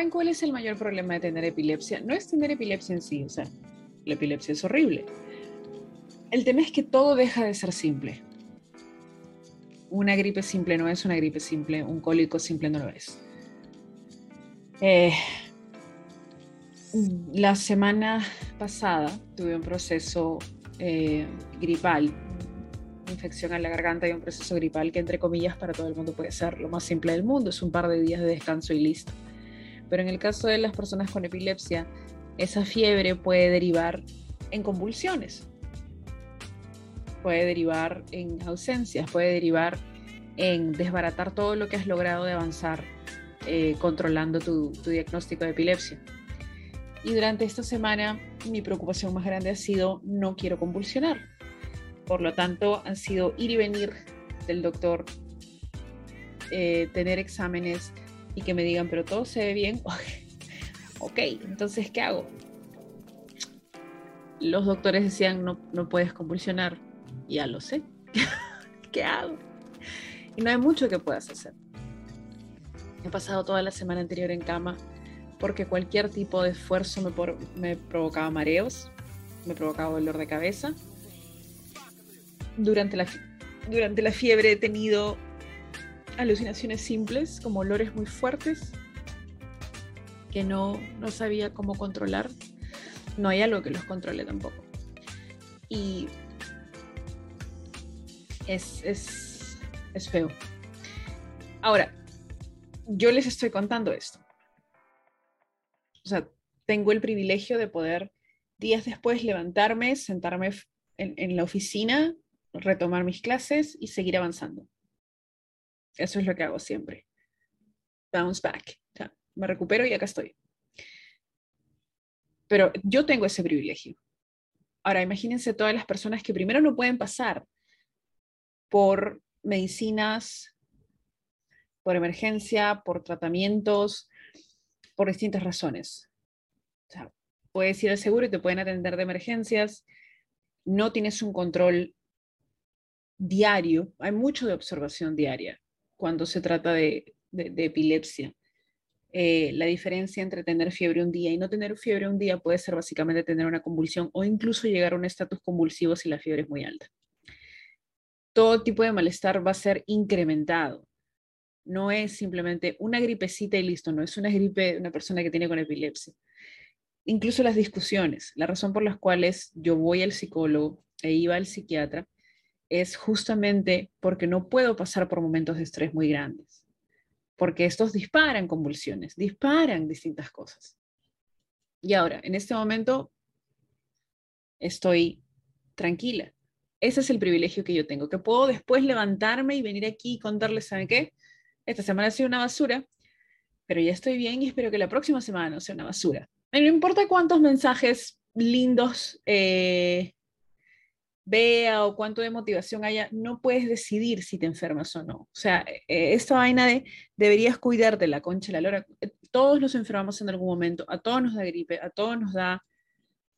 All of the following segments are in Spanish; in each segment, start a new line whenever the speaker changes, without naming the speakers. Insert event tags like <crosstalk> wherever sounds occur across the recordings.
¿Saben cuál es el mayor problema de tener epilepsia? No es tener epilepsia en sí, o sea, la epilepsia es horrible. El tema es que todo deja de ser simple. Una gripe simple no es una gripe simple, un cólico simple no lo es. Eh, la semana pasada tuve un proceso eh, gripal, infección a la garganta y un proceso gripal que entre comillas para todo el mundo puede ser lo más simple del mundo, es un par de días de descanso y listo. Pero en el caso de las personas con epilepsia, esa fiebre puede derivar en convulsiones, puede derivar en ausencias, puede derivar en desbaratar todo lo que has logrado de avanzar eh, controlando tu, tu diagnóstico de epilepsia. Y durante esta semana mi preocupación más grande ha sido no quiero convulsionar. Por lo tanto, han sido ir y venir del doctor, eh, tener exámenes y que me digan, pero todo se ve bien. <laughs> ok, entonces, ¿qué hago? Los doctores decían, no, no puedes convulsionar. Ya lo sé. <laughs> ¿Qué hago? Y no hay mucho que puedas hacer. He pasado toda la semana anterior en cama porque cualquier tipo de esfuerzo me, me provocaba mareos, me provocaba dolor de cabeza. Durante la, durante la fiebre he tenido alucinaciones simples, como olores muy fuertes, que no, no sabía cómo controlar. No hay algo que los controle tampoco. Y es, es, es feo. Ahora, yo les estoy contando esto. O sea, tengo el privilegio de poder días después levantarme, sentarme en, en la oficina, retomar mis clases y seguir avanzando. Eso es lo que hago siempre. Bounce back. Me recupero y acá estoy. Pero yo tengo ese privilegio. Ahora, imagínense todas las personas que primero no pueden pasar por medicinas, por emergencia, por tratamientos, por distintas razones. Puedes ir al seguro y te pueden atender de emergencias, no tienes un control diario, hay mucho de observación diaria cuando se trata de, epilepsia. Eh, la diferencia entre tener fiebre un día y no tener fiebre un día puede ser básicamente tener una convulsión o incluso llegar a un estatus convulsivo si la fiebre es muy alta. Todo tipo de malestar va a ser incrementado. No es simplemente una gripecita y listo, no es una gripe de una persona que tiene con epilepsia. Incluso las discusiones, la razón por las cuales yo voy al psicólogo e iba al psiquiatra es justamente porque no puedo pasar por momentos de estrés muy grandes, porque estos disparan convulsiones, disparan distintas cosas. Y ahora, en este momento, estoy tranquila. Ese es el privilegio que yo tengo, que puedo después levantarme y venir aquí y contarles, ¿saben qué? Esta semana ha sido una basura, pero ya estoy bien y espero que la próxima semana no sea una basura. No importa cuántos mensajes lindos eh, vea o cuánto de motivación haya, no puedes decidir si te enfermas o no. O sea, eh, esta vaina de deberías cuidarte la concha, la lora, eh, todos nos enfermamos en algún momento, a todos nos da gripe, a todos nos da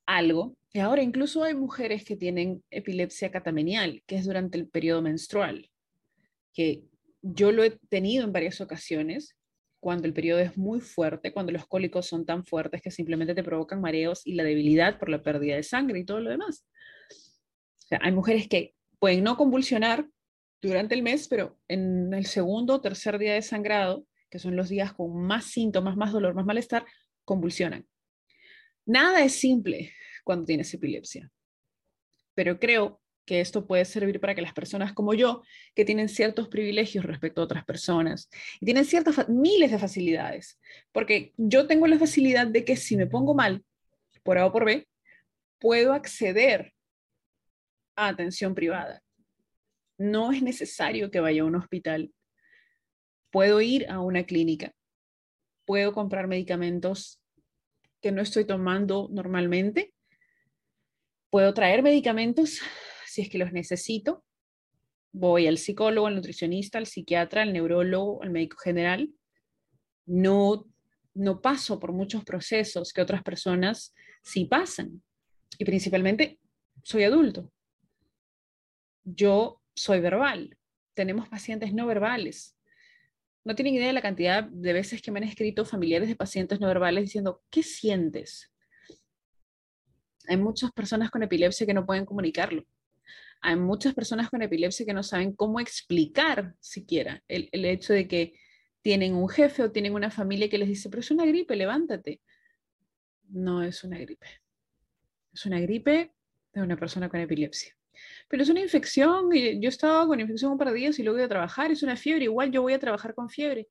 algo. Y ahora incluso hay mujeres que tienen epilepsia catamenial, que es durante el periodo menstrual, que yo lo he tenido en varias ocasiones, cuando el periodo es muy fuerte, cuando los cólicos son tan fuertes que simplemente te provocan mareos y la debilidad por la pérdida de sangre y todo lo demás hay mujeres que pueden no convulsionar durante el mes, pero en el segundo o tercer día de sangrado, que son los días con más síntomas, más dolor, más malestar, convulsionan. Nada es simple cuando tienes epilepsia, pero creo que esto puede servir para que las personas como yo, que tienen ciertos privilegios respecto a otras personas, y tienen ciertas miles de facilidades, porque yo tengo la facilidad de que si me pongo mal, por A o por B, puedo acceder atención privada. No es necesario que vaya a un hospital. Puedo ir a una clínica. Puedo comprar medicamentos que no estoy tomando normalmente. Puedo traer medicamentos si es que los necesito. Voy al psicólogo, al nutricionista, al psiquiatra, al neurólogo, al médico general. No, no paso por muchos procesos que otras personas sí pasan. Y principalmente soy adulto yo soy verbal. Tenemos pacientes no verbales. no tienen idea de la cantidad de veces que me han escrito familiares de pacientes no verbales diciendo, ¿qué sientes? Hay muchas personas con epilepsia que no pueden comunicarlo. Hay muchas personas con epilepsia que no saben cómo explicar siquiera el, el hecho de que tienen un jefe o tienen una familia que les dice, pero es una gripe, levántate. No es una gripe. Es una gripe de una persona con epilepsia. Pero es una infección, y yo estaba con infección un par de días y luego voy a trabajar, es una fiebre, igual yo voy a trabajar con fiebre.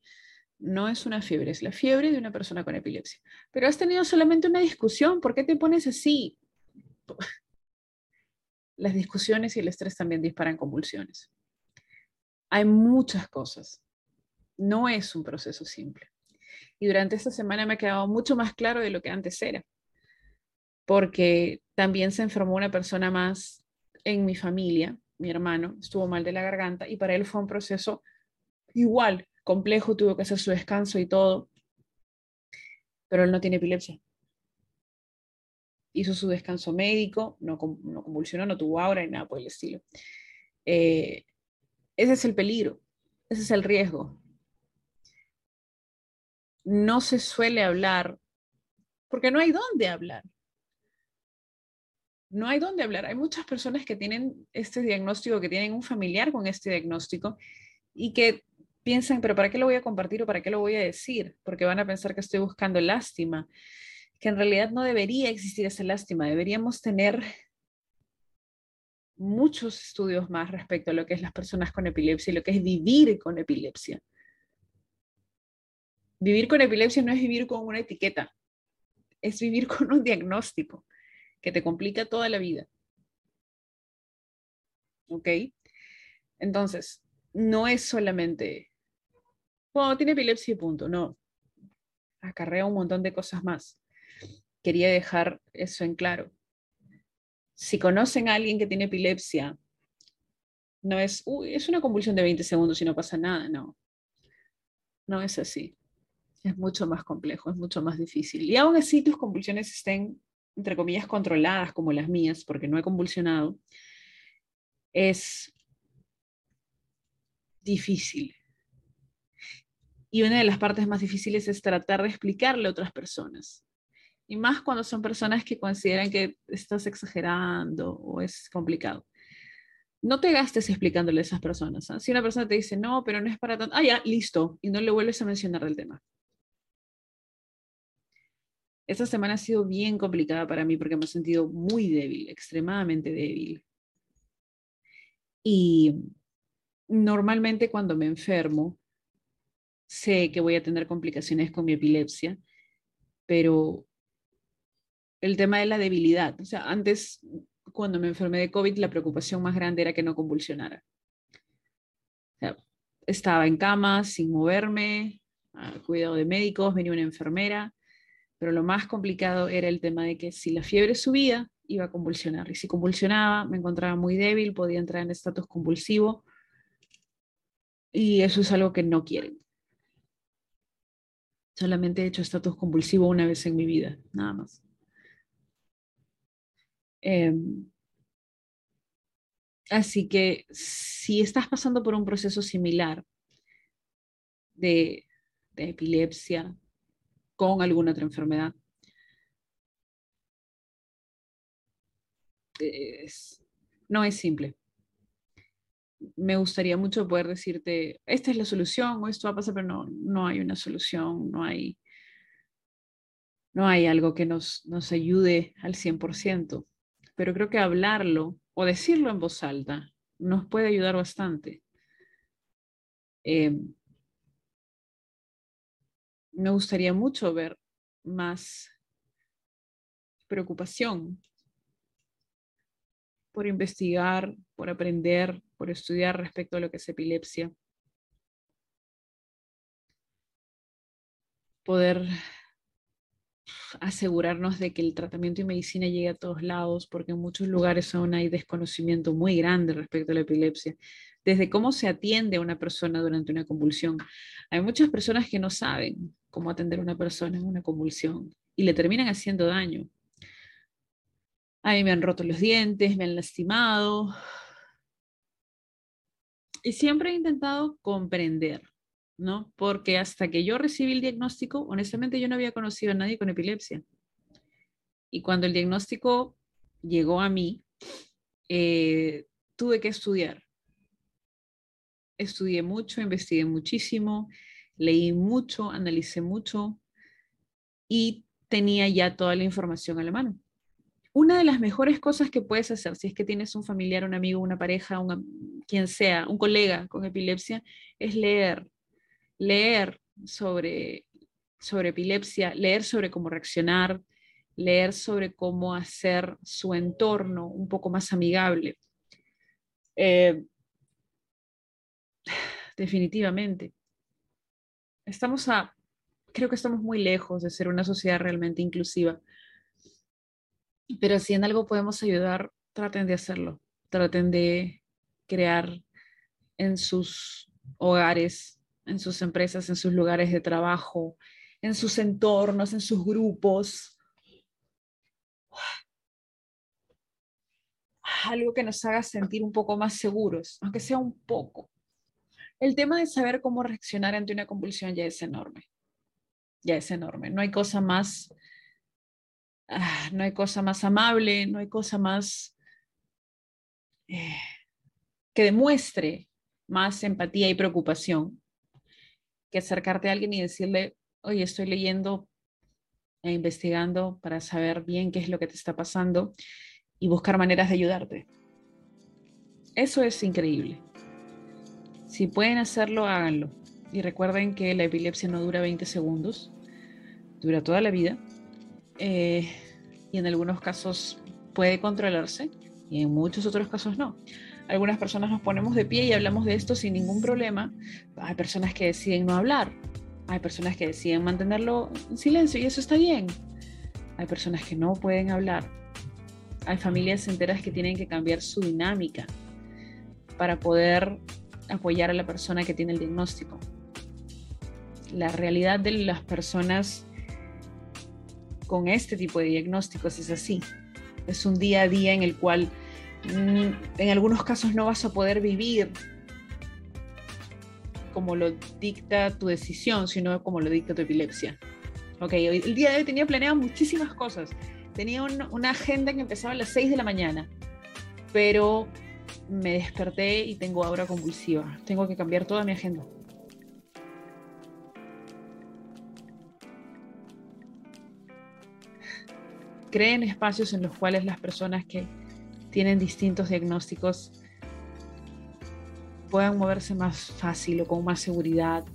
No es una fiebre, es la fiebre de una persona con epilepsia. Pero has tenido solamente una discusión, ¿por qué te pones así? <laughs> Las discusiones y el estrés también disparan convulsiones. Hay muchas cosas. No es un proceso simple. Y durante esta semana me ha quedado mucho más claro de lo que antes era, porque también se enfermó una persona más en mi familia, mi hermano, estuvo mal de la garganta y para él fue un proceso igual, complejo, tuvo que hacer su descanso y todo, pero él no tiene epilepsia. Hizo su descanso médico, no, convulsionó, no tuvo aura ni nada por el estilo. Eh, ese es el peligro, ese es el riesgo. No se suele hablar porque no hay dónde hablar no hay dónde hablar. Hay muchas personas que tienen este diagnóstico, que tienen un familiar con este diagnóstico y que piensan, pero ¿para qué lo voy a compartir o para qué lo voy a decir? Porque van a pensar que estoy buscando lástima, que en realidad no debería existir esa lástima. Deberíamos tener muchos estudios más respecto a lo que es las personas con epilepsia y lo que es vivir con epilepsia. Vivir con epilepsia no es vivir con una etiqueta, es vivir con un diagnóstico que te complica toda la vida. ¿Ok? Entonces, no es solamente, bueno, tiene epilepsia y punto, no. Acarrea un montón de cosas más. Quería dejar eso en claro. Si conocen a alguien que tiene epilepsia, no es, uy, es una convulsión de 20 segundos y no pasa nada, no. No es así. Es mucho más complejo, es mucho más difícil. Y aún así tus convulsiones estén entre comillas, controladas como las mías, porque no he convulsionado, es difícil. Y una de las partes más difíciles es tratar de explicarle a otras personas. Y más cuando son personas que consideran que estás exagerando o es complicado. No te gastes explicándole a esas personas. ¿ah? Si una persona te dice, no, pero no es para tanto, ah, ya, listo, y no le vuelves a mencionar del tema. Esta semana ha sido bien complicada para mí porque me he sentido muy débil, extremadamente débil. Y normalmente cuando me enfermo, sé que voy a tener complicaciones con mi epilepsia, pero el tema de la debilidad, o sea, antes cuando me enfermé de COVID, la preocupación más grande era que no convulsionara. estaba en cama, sin moverme, cuidado de médicos, venía una enfermera, pero lo más complicado era el tema de que si la fiebre subía, iba a convulsionar. Y si convulsionaba, me encontraba muy débil, podía entrar en estatus convulsivo. Y eso es algo que no quieren. Solamente he hecho estatus convulsivo una vez en mi vida, nada más. Em, así que si estás pasando por un proceso similar de, de epilepsia, con alguna otra enfermedad. no es simple. Me gustaría mucho poder decirte, esta es la solución o esto va a pasar, pero no, no hay una solución, no hay, no hay algo que nos, nos ayude al 100%. Pero creo que hablarlo o decirlo en voz alta nos puede ayudar bastante. Eh, me gustaría mucho ver más preocupación por investigar, por aprender, por estudiar respecto a lo que es epilepsia. Poder asegurarnos de que el tratamiento y medicina llegue a todos lados, porque en muchos lugares aún hay desconocimiento muy grande respecto a la epilepsia desde cómo se atiende a una persona durante una convulsión. Hay muchas personas que no saben cómo atender a una persona en una convulsión y le terminan haciendo daño. A mí me han roto los dientes, me han lastimado. Y siempre he intentado comprender, ¿no? Porque hasta que yo recibí el diagnóstico, honestamente yo no había conocido a nadie con epilepsia. Y cuando el diagnóstico llegó a mí, eh, tuve que estudiar. Estudié mucho, investigué muchísimo, leí mucho, analicé mucho y tenía ya toda la información a la mano. Una de las mejores cosas que puedes hacer si es que tienes un familiar, un amigo, una pareja, quien sea, un colega con epilepsia, es leer. Leer sobre, sobre epilepsia, leer sobre cómo reaccionar, leer sobre cómo hacer su entorno un poco más amigable. Eh, <sighs> definitivamente. Estamos a, creo que estamos muy lejos de ser una sociedad realmente inclusiva. Pero si en algo podemos ayudar, traten de hacerlo. Traten de crear en sus hogares, en sus empresas, en sus lugares de trabajo, en sus entornos, en sus grupos, algo que nos haga sentir un poco más seguros, aunque sea un poco. El tema de saber cómo reaccionar ante una convulsión ya es enorme. Ya es enorme. No hay cosa más, ah, no hay cosa más amable, no hay cosa más eh, que demuestre más empatía y preocupación que acercarte a alguien y decirle, oye, estoy leyendo e investigando para saber bien qué es lo que te está pasando y buscar maneras de ayudarte. Eso es increíble. Si pueden hacerlo, háganlo. Y recuerden que la epilepsia no dura 20 segundos, dura toda la vida. Eh, y en algunos casos puede controlarse y en muchos otros casos no. Algunas personas nos ponemos de pie y hablamos de esto sin ningún problema. Hay personas que deciden no hablar. Hay personas que deciden mantenerlo en silencio y eso está bien. Hay personas que no pueden hablar hay familias enteras que tienen que cambiar su dinámica para poder apoyar a la persona que tiene el diagnóstico. La realidad de las personas con este tipo de diagnósticos es así. Es un día a día en el cual en algunos casos no vas a poder vivir como lo dicta tu decisión, sino como lo dicta tu epilepsia. Ok, el día de hoy tenía planeado muchísimas cosas tenía una agenda que empezaba a las 6 de la mañana, pero me desperté y tengo ahora convulsiva. Tengo que cambiar toda mi agenda. Creen espacios en los cuales las personas que tienen distintos diagnósticos puedan moverse más fácil o con más seguridad,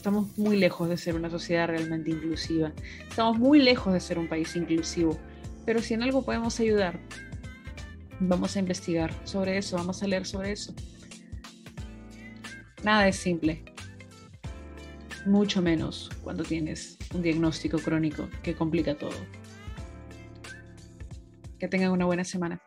Estamos muy lejos de ser una sociedad realmente inclusiva. Estamos muy lejos de ser un país inclusivo. Pero si en algo podemos ayudar, vamos a investigar sobre eso, vamos a leer sobre eso. Nada es simple. Mucho menos cuando tienes un diagnóstico crónico que complica todo. Que tengan una buena semana.